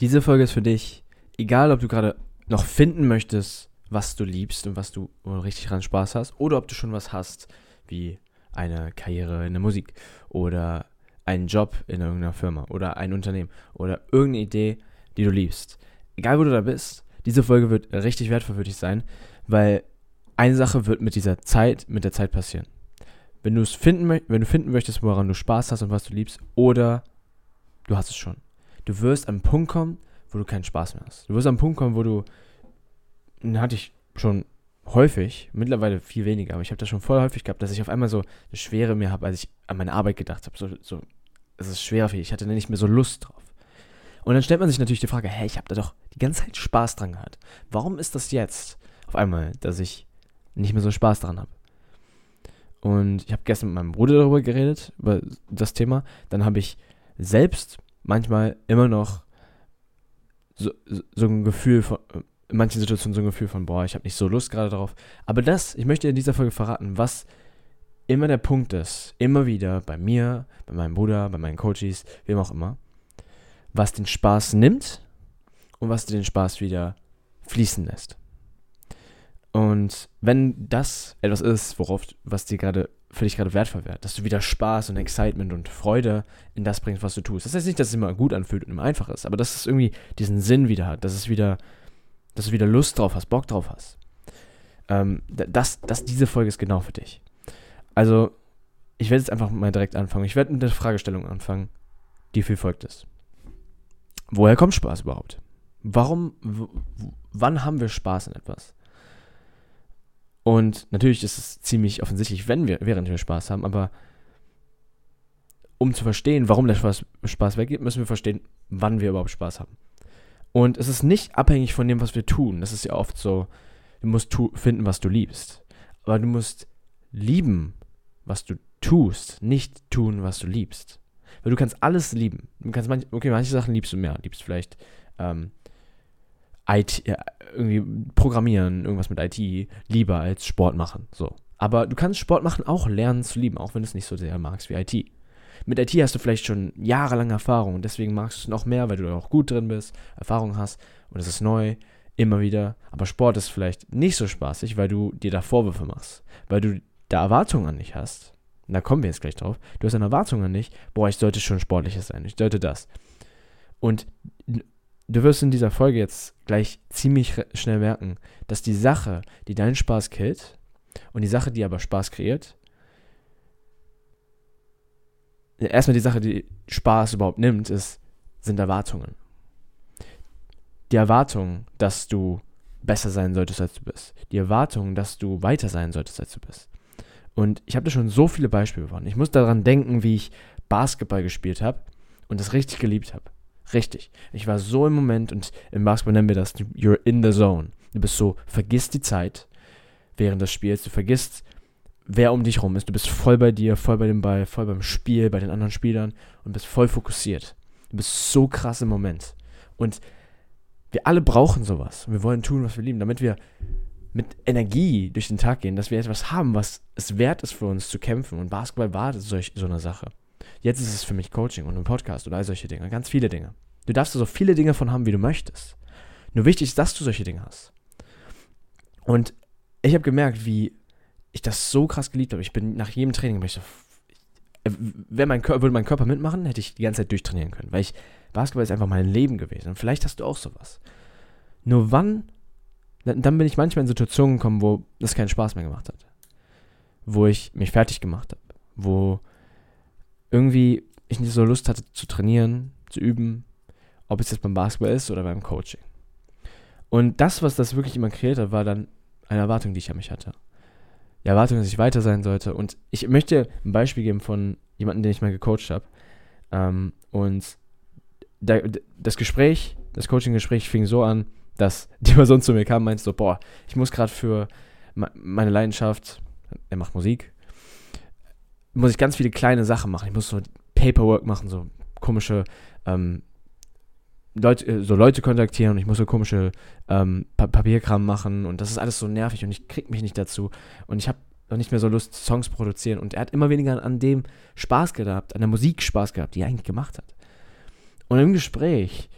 Diese Folge ist für dich, egal ob du gerade noch finden möchtest, was du liebst und was du richtig dran Spaß hast, oder ob du schon was hast, wie eine Karriere in der Musik oder einen Job in irgendeiner Firma oder ein Unternehmen oder irgendeine Idee, die du liebst. Egal wo du da bist, diese Folge wird richtig wertvoll für dich sein, weil eine Sache wird mit dieser Zeit, mit der Zeit passieren. Wenn du es finden, wenn du finden möchtest, woran du Spaß hast und was du liebst, oder du hast es schon. Du wirst an einen Punkt kommen, wo du keinen Spaß mehr hast. Du wirst an einen Punkt kommen, wo du, den hatte ich schon häufig, mittlerweile viel weniger, aber ich habe das schon voll häufig gehabt, dass ich auf einmal so eine Schwere mehr habe, als ich an meine Arbeit gedacht habe. So, so, es ist schwer für mich. Ich hatte nicht mehr so Lust drauf. Und dann stellt man sich natürlich die Frage, hey, ich habe da doch die ganze Zeit Spaß dran gehabt. Warum ist das jetzt auf einmal, dass ich nicht mehr so Spaß dran habe? Und ich habe gestern mit meinem Bruder darüber geredet, über das Thema. Dann habe ich selbst manchmal immer noch so, so ein Gefühl von, in manchen Situationen so ein Gefühl von, boah, ich habe nicht so Lust gerade drauf. Aber das, ich möchte in dieser Folge verraten, was immer der Punkt ist, immer wieder bei mir, bei meinem Bruder, bei meinen Coaches, wem auch immer, was den Spaß nimmt und was den Spaß wieder fließen lässt. Und wenn das etwas ist, worauf, was dir gerade für dich gerade wertvoll wäre, dass du wieder Spaß und Excitement und Freude in das bringst, was du tust. Das heißt nicht, dass es immer gut anfühlt und immer einfach ist, aber dass es irgendwie diesen Sinn wieder hat, dass es wieder, dass du wieder Lust drauf hast, Bock drauf hast. Ähm, das, das, diese Folge ist genau für dich. Also, ich werde jetzt einfach mal direkt anfangen. Ich werde mit der Fragestellung anfangen, die viel folgt ist. Woher kommt Spaß überhaupt? Warum, wann haben wir Spaß in etwas? Und natürlich ist es ziemlich offensichtlich, wenn wir, während wir Spaß haben, aber um zu verstehen, warum der Spaß, Spaß weggeht, müssen wir verstehen, wann wir überhaupt Spaß haben. Und es ist nicht abhängig von dem, was wir tun. Das ist ja oft so, du musst finden, was du liebst. Aber du musst lieben, was du tust, nicht tun, was du liebst. Weil du kannst alles lieben. Du kannst manch, okay, manche Sachen liebst du mehr. Liebst vielleicht ähm, IT, irgendwie Programmieren, irgendwas mit IT, lieber als Sport machen. So. Aber du kannst Sport machen auch lernen zu lieben, auch wenn du es nicht so sehr magst wie IT. Mit IT hast du vielleicht schon jahrelange Erfahrung und deswegen magst du es noch mehr, weil du auch gut drin bist, Erfahrung hast und es ist neu, immer wieder. Aber Sport ist vielleicht nicht so spaßig, weil du dir da Vorwürfe machst, weil du da Erwartungen an dich hast. Und da kommen wir jetzt gleich drauf. Du hast eine Erwartung an dich, boah, ich sollte schon sportlicher sein, ich sollte das. Und du wirst in dieser Folge jetzt gleich ziemlich schnell merken, dass die Sache, die deinen Spaß killt und die Sache, die aber Spaß kreiert, erstmal die Sache, die Spaß überhaupt nimmt, ist, sind Erwartungen. Die Erwartung, dass du besser sein solltest, als du bist. Die Erwartung, dass du weiter sein solltest, als du bist. Und ich habe da schon so viele Beispiele von. Ich muss daran denken, wie ich Basketball gespielt habe und das richtig geliebt habe. Richtig. Ich war so im Moment und im Basketball nennen wir das, you're in the zone. Du bist so, vergisst die Zeit während des Spiels, du vergisst, wer um dich rum ist. Du bist voll bei dir, voll bei dem Ball, voll beim Spiel, bei den anderen Spielern und bist voll fokussiert. Du bist so krass im Moment. Und wir alle brauchen sowas. Wir wollen tun, was wir lieben, damit wir mit Energie durch den Tag gehen, dass wir etwas haben, was es wert ist für uns zu kämpfen. Und Basketball war solch, so eine Sache. Jetzt ist es für mich Coaching und ein Podcast und all solche Dinge. Ganz viele Dinge. Du darfst so viele Dinge von haben, wie du möchtest. Nur wichtig ist, dass du solche Dinge hast. Und ich habe gemerkt, wie ich das so krass geliebt habe. Ich bin nach jedem Training, ich so, wenn mein Körper, würde mein Körper mitmachen, hätte ich die ganze Zeit durchtrainieren können. Weil ich, Basketball ist einfach mein Leben gewesen. Und vielleicht hast du auch sowas. Nur wann, dann bin ich manchmal in Situationen gekommen, wo das keinen Spaß mehr gemacht hat. Wo ich mich fertig gemacht habe. Wo irgendwie ich nicht so Lust hatte zu trainieren, zu üben, ob es jetzt beim Basketball ist oder beim Coaching. Und das, was das wirklich immer kreiert hat, war dann eine Erwartung, die ich an mich hatte. Die Erwartung, dass ich weiter sein sollte. Und ich möchte ein Beispiel geben von jemandem, den ich mal gecoacht habe. Ähm, und da, das Gespräch, das Coaching-Gespräch fing so an, dass die Person zu mir kam und meinte so, boah, ich muss gerade für meine Leidenschaft, er macht Musik, muss ich ganz viele kleine Sachen machen. Ich muss so Paperwork machen, so komische ähm, Leute, äh, so Leute kontaktieren und ich muss so komische ähm, pa Papierkram machen und das ist alles so nervig und ich krieg mich nicht dazu und ich habe noch nicht mehr so Lust, Songs produzieren und er hat immer weniger an dem Spaß gehabt, an der Musik Spaß gehabt, die er eigentlich gemacht hat. Und im Gespräch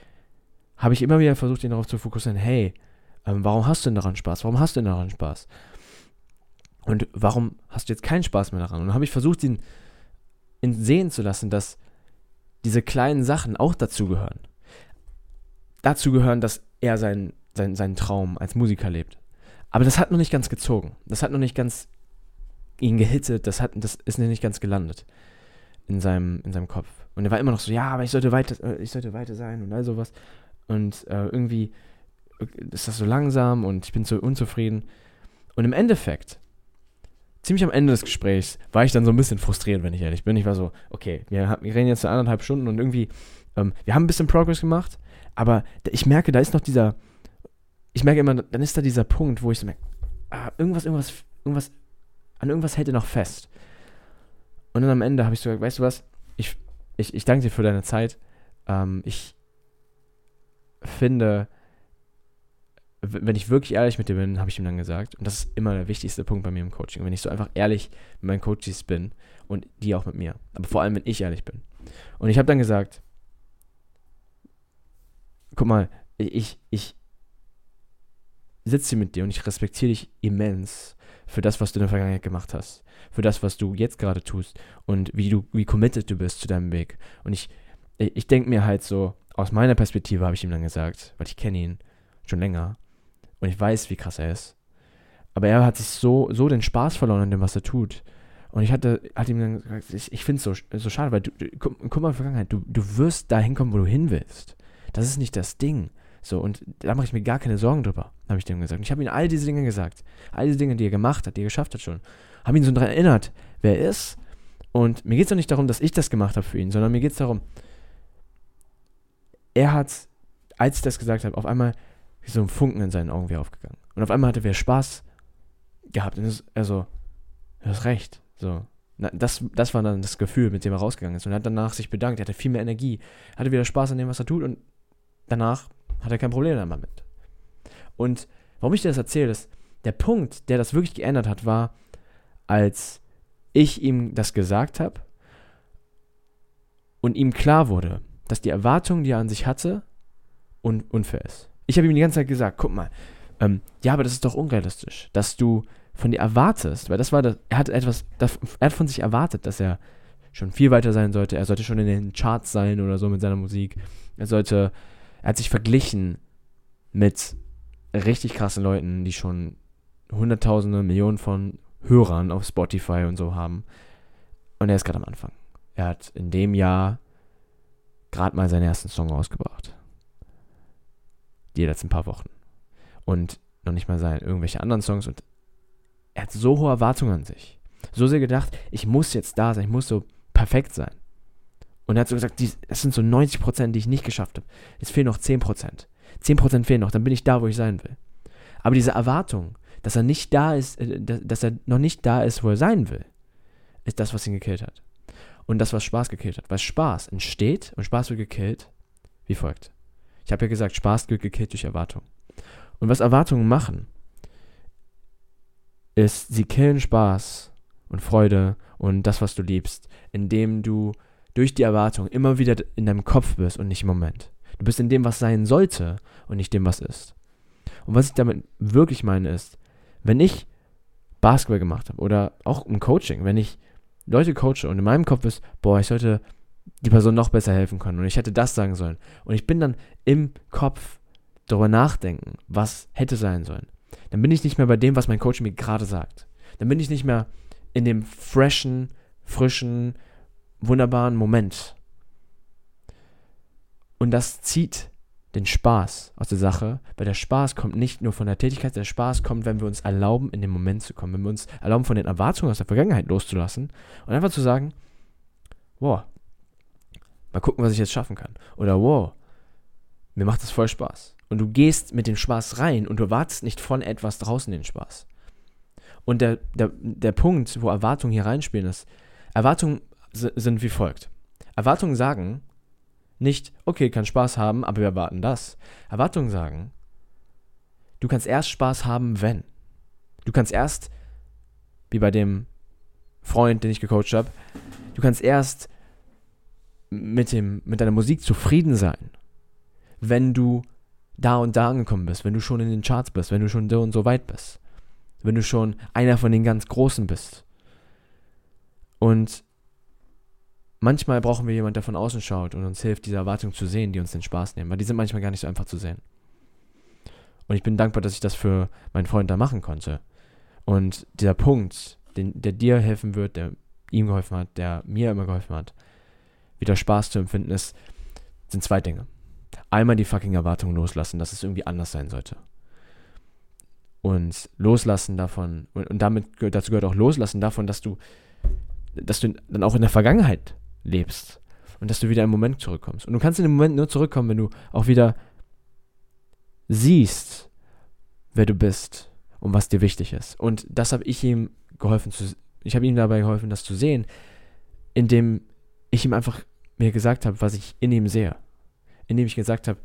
habe ich immer wieder versucht, ihn darauf zu fokussieren, hey, ähm, warum hast du denn daran Spaß? Warum hast du denn daran Spaß? Und warum hast du jetzt keinen Spaß mehr daran? Und dann habe ich versucht, ihn, ihn sehen zu lassen, dass diese kleinen Sachen auch dazugehören. Dazu gehören, dass er seinen, seinen, seinen Traum als Musiker lebt. Aber das hat noch nicht ganz gezogen. Das hat noch nicht ganz ihn gehittet. Das, hat, das ist nicht ganz gelandet in seinem, in seinem Kopf. Und er war immer noch so, ja, aber ich sollte weiter, äh, ich sollte weiter sein und all sowas. Und äh, irgendwie ist das so langsam und ich bin so unzufrieden. Und im Endeffekt, ziemlich am Ende des Gesprächs, war ich dann so ein bisschen frustriert, wenn ich ehrlich bin. Ich war so, okay, wir, wir reden jetzt anderthalb Stunden und irgendwie, ähm, wir haben ein bisschen Progress gemacht, aber ich merke, da ist noch dieser, ich merke immer, dann ist da dieser Punkt, wo ich so merke, ah, irgendwas, irgendwas, irgendwas, an irgendwas hält er noch fest. Und dann am Ende habe ich so gesagt, weißt du was, ich, ich, ich danke dir für deine Zeit. Ähm, ich finde, wenn ich wirklich ehrlich mit dir bin, habe ich ihm dann gesagt, und das ist immer der wichtigste Punkt bei mir im Coaching, wenn ich so einfach ehrlich mit meinen Coaches bin und die auch mit mir, aber vor allem, wenn ich ehrlich bin. Und ich habe dann gesagt, guck mal, ich, ich sitze hier mit dir und ich respektiere dich immens für das, was du in der Vergangenheit gemacht hast, für das, was du jetzt gerade tust und wie du, wie committed du bist zu deinem Weg. Und ich, ich denke mir halt so, aus meiner Perspektive habe ich ihm dann gesagt, weil ich kenne ihn schon länger, und ich weiß, wie krass er ist. Aber er hat sich so, so den Spaß verloren an dem, was er tut. Und ich hatte, hatte ihm dann gesagt, ich, ich finde es so, so schade, weil du, du guck, guck, mal in die Vergangenheit, du, du wirst da hinkommen, wo du hin willst. Das ist nicht das Ding. So, und da mache ich mir gar keine Sorgen drüber, habe ich dem gesagt. Und ich habe ihm all diese Dinge gesagt. All diese Dinge, die er gemacht hat, die er geschafft hat schon. Habe ihn so daran erinnert, wer er ist. Und mir geht es auch nicht darum, dass ich das gemacht habe für ihn, sondern mir geht es darum, er hat, als ich das gesagt habe, auf einmal wie so ein Funken in seinen Augen wieder aufgegangen. Und auf einmal hatte er Spaß gehabt. Und das, also, du hast recht. So. Na, das, das war dann das Gefühl, mit dem er rausgegangen ist. Und er hat danach sich bedankt. Er hatte viel mehr Energie. Hatte wieder Spaß an dem, was er tut. Und danach hat er kein Problem damit. Und warum ich dir das erzähle, ist, der Punkt, der das wirklich geändert hat, war, als ich ihm das gesagt habe und ihm klar wurde, dass die Erwartung, die er an sich hatte, un unfair ist. Ich habe ihm die ganze Zeit gesagt, guck mal, ähm, ja, aber das ist doch unrealistisch, dass du von dir erwartest, weil das war das, er hat etwas, das, er hat von sich erwartet, dass er schon viel weiter sein sollte, er sollte schon in den Charts sein oder so mit seiner Musik, er sollte, er hat sich verglichen mit richtig krassen Leuten, die schon hunderttausende, Millionen von Hörern auf Spotify und so haben. Und er ist gerade am Anfang. Er hat in dem Jahr gerade mal seinen ersten Song rausgebracht die letzten paar Wochen. Und noch nicht mal sein irgendwelche anderen Songs. Und er hat so hohe Erwartungen an sich. So sehr gedacht, ich muss jetzt da sein, ich muss so perfekt sein. Und er hat so gesagt, es sind so 90 Prozent, die ich nicht geschafft habe. Jetzt fehlen noch 10 Prozent. 10 Prozent fehlen noch, dann bin ich da, wo ich sein will. Aber diese Erwartung, dass er nicht da ist, äh, dass er noch nicht da ist, wo er sein will, ist das, was ihn gekillt hat. Und das, was Spaß gekillt hat. Weil Spaß entsteht und Spaß wird gekillt, wie folgt. Ich habe ja gesagt, Spaß wird gekillt durch Erwartung. Und was Erwartungen machen, ist, sie killen Spaß und Freude und das, was du liebst, indem du durch die Erwartung immer wieder in deinem Kopf bist und nicht im Moment. Du bist in dem, was sein sollte und nicht dem, was ist. Und was ich damit wirklich meine ist, wenn ich Basketball gemacht habe oder auch im Coaching, wenn ich Leute coache und in meinem Kopf ist, boah, ich sollte die Person noch besser helfen können und ich hätte das sagen sollen. Und ich bin dann im Kopf darüber nachdenken, was hätte sein sollen. Dann bin ich nicht mehr bei dem, was mein Coach mir gerade sagt. Dann bin ich nicht mehr in dem freshen, frischen, wunderbaren Moment. Und das zieht den Spaß aus der Sache, weil der Spaß kommt nicht nur von der Tätigkeit, der Spaß kommt, wenn wir uns erlauben, in den Moment zu kommen, wenn wir uns erlauben, von den Erwartungen aus der Vergangenheit loszulassen und einfach zu sagen, boah, Mal gucken, was ich jetzt schaffen kann. Oder wow, mir macht das voll Spaß. Und du gehst mit dem Spaß rein und du erwartest nicht von etwas draußen den Spaß. Und der, der, der Punkt, wo Erwartungen hier reinspielen, ist, Erwartungen sind wie folgt. Erwartungen sagen nicht, okay, kann Spaß haben, aber wir erwarten das. Erwartungen sagen, du kannst erst Spaß haben, wenn. Du kannst erst, wie bei dem Freund, den ich gecoacht habe, du kannst erst mit, dem, mit deiner Musik zufrieden sein, wenn du da und da angekommen bist, wenn du schon in den Charts bist, wenn du schon so und so weit bist, wenn du schon einer von den ganz Großen bist. Und manchmal brauchen wir jemanden, der von außen schaut und uns hilft, diese Erwartungen zu sehen, die uns den Spaß nehmen, weil die sind manchmal gar nicht so einfach zu sehen. Und ich bin dankbar, dass ich das für meinen Freund da machen konnte. Und dieser Punkt, den, der dir helfen wird, der ihm geholfen hat, der mir immer geholfen hat, wieder Spaß zu empfinden, ist, sind zwei Dinge. Einmal die fucking Erwartungen loslassen, dass es irgendwie anders sein sollte. Und loslassen davon, und, und damit dazu gehört auch loslassen davon, dass du, dass du dann auch in der Vergangenheit lebst. Und dass du wieder im Moment zurückkommst. Und du kannst in dem Moment nur zurückkommen, wenn du auch wieder siehst, wer du bist und was dir wichtig ist. Und das habe ich ihm geholfen zu, ich habe ihm dabei geholfen, das zu sehen, indem ich ihm einfach mir gesagt habe, was ich in ihm sehe. Indem ich gesagt habe,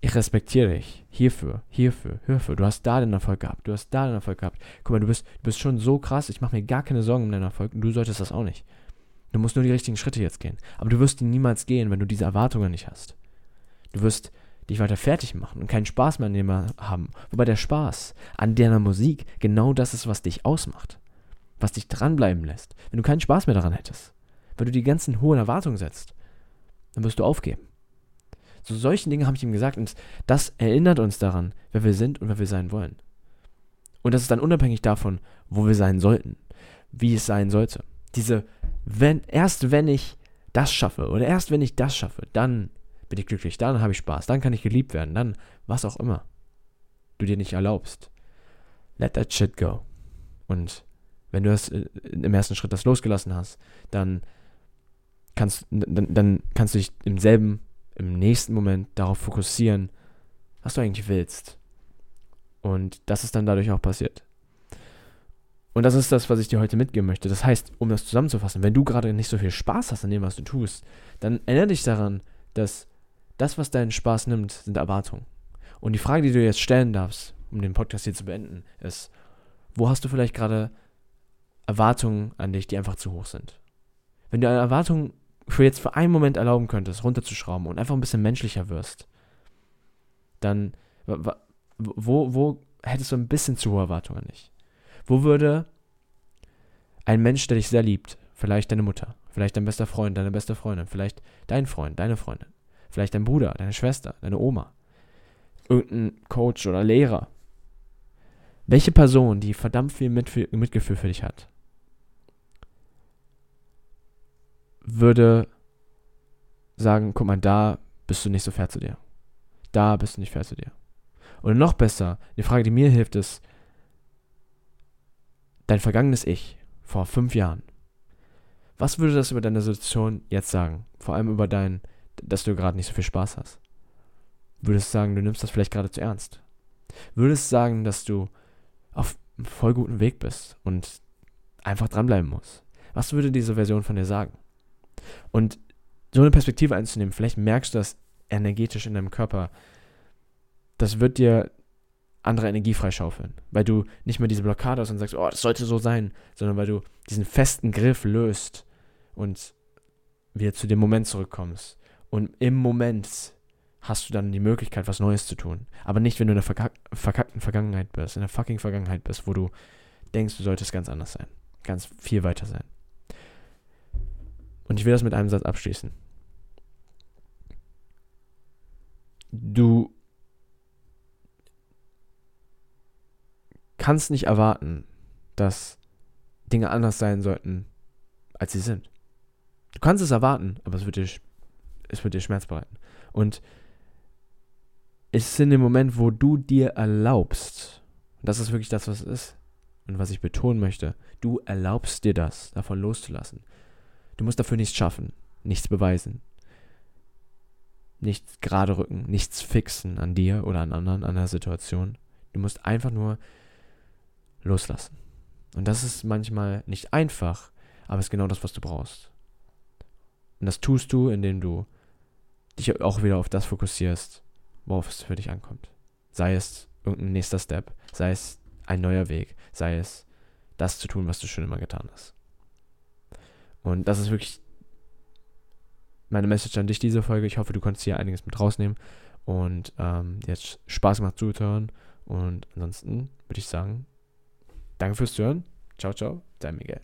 ich respektiere dich hierfür, hierfür, hierfür. Du hast da den Erfolg gehabt, du hast da den Erfolg gehabt. Guck mal, du bist, du bist schon so krass, ich mache mir gar keine Sorgen um deinen Erfolg und du solltest das auch nicht. Du musst nur die richtigen Schritte jetzt gehen. Aber du wirst die niemals gehen, wenn du diese Erwartungen nicht hast. Du wirst dich weiter fertig machen und keinen Spaß mehr an dem haben. Wobei der Spaß an deiner Musik genau das ist, was dich ausmacht. Was dich dranbleiben lässt. Wenn du keinen Spaß mehr daran hättest, weil du die ganzen hohen Erwartungen setzt, dann wirst du aufgeben. So solchen Dingen habe ich ihm gesagt und das erinnert uns daran, wer wir sind und wer wir sein wollen. Und das ist dann unabhängig davon, wo wir sein sollten, wie es sein sollte. Diese, wenn, erst wenn ich das schaffe oder erst wenn ich das schaffe, dann bin ich glücklich, dann habe ich Spaß, dann kann ich geliebt werden, dann was auch immer du dir nicht erlaubst. Let that shit go. Und wenn du das äh, im ersten Schritt das losgelassen hast, dann kannst, dann, dann kannst du dich im selben, im nächsten Moment darauf fokussieren, was du eigentlich willst. Und das ist dann dadurch auch passiert. Und das ist das, was ich dir heute mitgeben möchte. Das heißt, um das zusammenzufassen, wenn du gerade nicht so viel Spaß hast an dem, was du tust, dann erinnere dich daran, dass das, was deinen Spaß nimmt, sind Erwartungen. Und die Frage, die du jetzt stellen darfst, um den Podcast hier zu beenden, ist, wo hast du vielleicht gerade Erwartungen an dich, die einfach zu hoch sind? Wenn du eine Erwartung für jetzt für einen Moment erlauben könntest, runterzuschrauben und einfach ein bisschen menschlicher wirst, dann wo, wo hättest du ein bisschen zu hohe Erwartungen an dich? Wo würde ein Mensch, der dich sehr liebt, vielleicht deine Mutter, vielleicht dein bester Freund, deine beste Freundin, vielleicht dein Freund, deine Freundin, Vielleicht dein Bruder, deine Schwester, deine Oma. Irgendein Coach oder Lehrer. Welche Person, die verdammt viel Mitgefühl für dich hat, würde sagen, guck mal, da bist du nicht so fair zu dir. Da bist du nicht fair zu dir. Und noch besser, die Frage, die mir hilft, ist, dein vergangenes Ich vor fünf Jahren, was würde das über deine Situation jetzt sagen? Vor allem über dein dass du gerade nicht so viel Spaß hast? Würdest du sagen, du nimmst das vielleicht gerade zu ernst? Würdest du sagen, dass du auf einem voll guten Weg bist und einfach dranbleiben musst? Was würde diese Version von dir sagen? Und so eine Perspektive einzunehmen, vielleicht merkst du das energetisch in deinem Körper, das wird dir andere Energie freischaufeln, weil du nicht mehr diese Blockade hast und sagst, oh, das sollte so sein, sondern weil du diesen festen Griff löst und wieder zu dem Moment zurückkommst und im Moment hast du dann die Möglichkeit, was Neues zu tun. Aber nicht, wenn du in der verkack verkackten Vergangenheit bist, in der fucking Vergangenheit bist, wo du denkst, du solltest ganz anders sein. Ganz viel weiter sein. Und ich will das mit einem Satz abschließen. Du kannst nicht erwarten, dass Dinge anders sein sollten, als sie sind. Du kannst es erwarten, aber es wird dir es wird dir Schmerz bereiten. Und es ist in dem Moment, wo du dir erlaubst, und das ist wirklich das, was es ist, und was ich betonen möchte, du erlaubst dir das, davon loszulassen. Du musst dafür nichts schaffen, nichts beweisen, nichts gerade rücken, nichts fixen an dir oder an anderen, an der Situation. Du musst einfach nur loslassen. Und das ist manchmal nicht einfach, aber es ist genau das, was du brauchst. Und das tust du, indem du dich auch wieder auf das fokussierst, worauf es für dich ankommt. Sei es irgendein nächster Step, sei es ein neuer Weg, sei es das zu tun, was du schon immer getan hast. Und das ist wirklich meine Message an dich, diese Folge. Ich hoffe, du konntest hier einiges mit rausnehmen. Und ähm, jetzt Spaß gemacht zuzuhören. Und ansonsten würde ich sagen, danke fürs Zuhören. Ciao, ciao, dein Miguel.